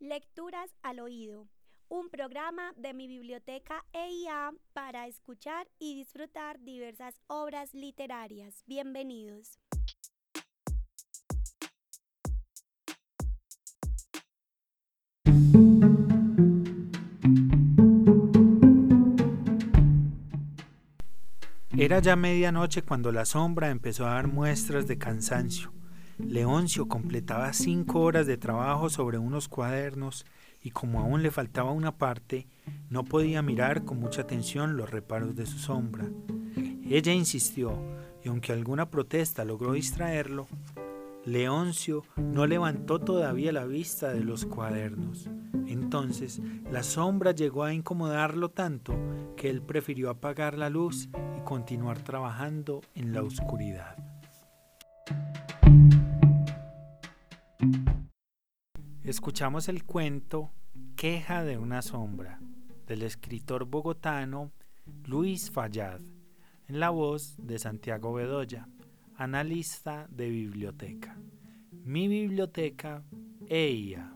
Lecturas al oído, un programa de mi biblioteca EIA para escuchar y disfrutar diversas obras literarias. Bienvenidos. Era ya medianoche cuando la sombra empezó a dar muestras de cansancio. Leoncio completaba cinco horas de trabajo sobre unos cuadernos y como aún le faltaba una parte, no podía mirar con mucha atención los reparos de su sombra. Ella insistió, y aunque alguna protesta logró distraerlo, Leoncio no levantó todavía la vista de los cuadernos. Entonces la sombra llegó a incomodarlo tanto que él prefirió apagar la luz y continuar trabajando en la oscuridad. Escuchamos el cuento Queja de una sombra del escritor bogotano Luis Fallad en la voz de Santiago Bedoya, analista de biblioteca. Mi biblioteca EIA.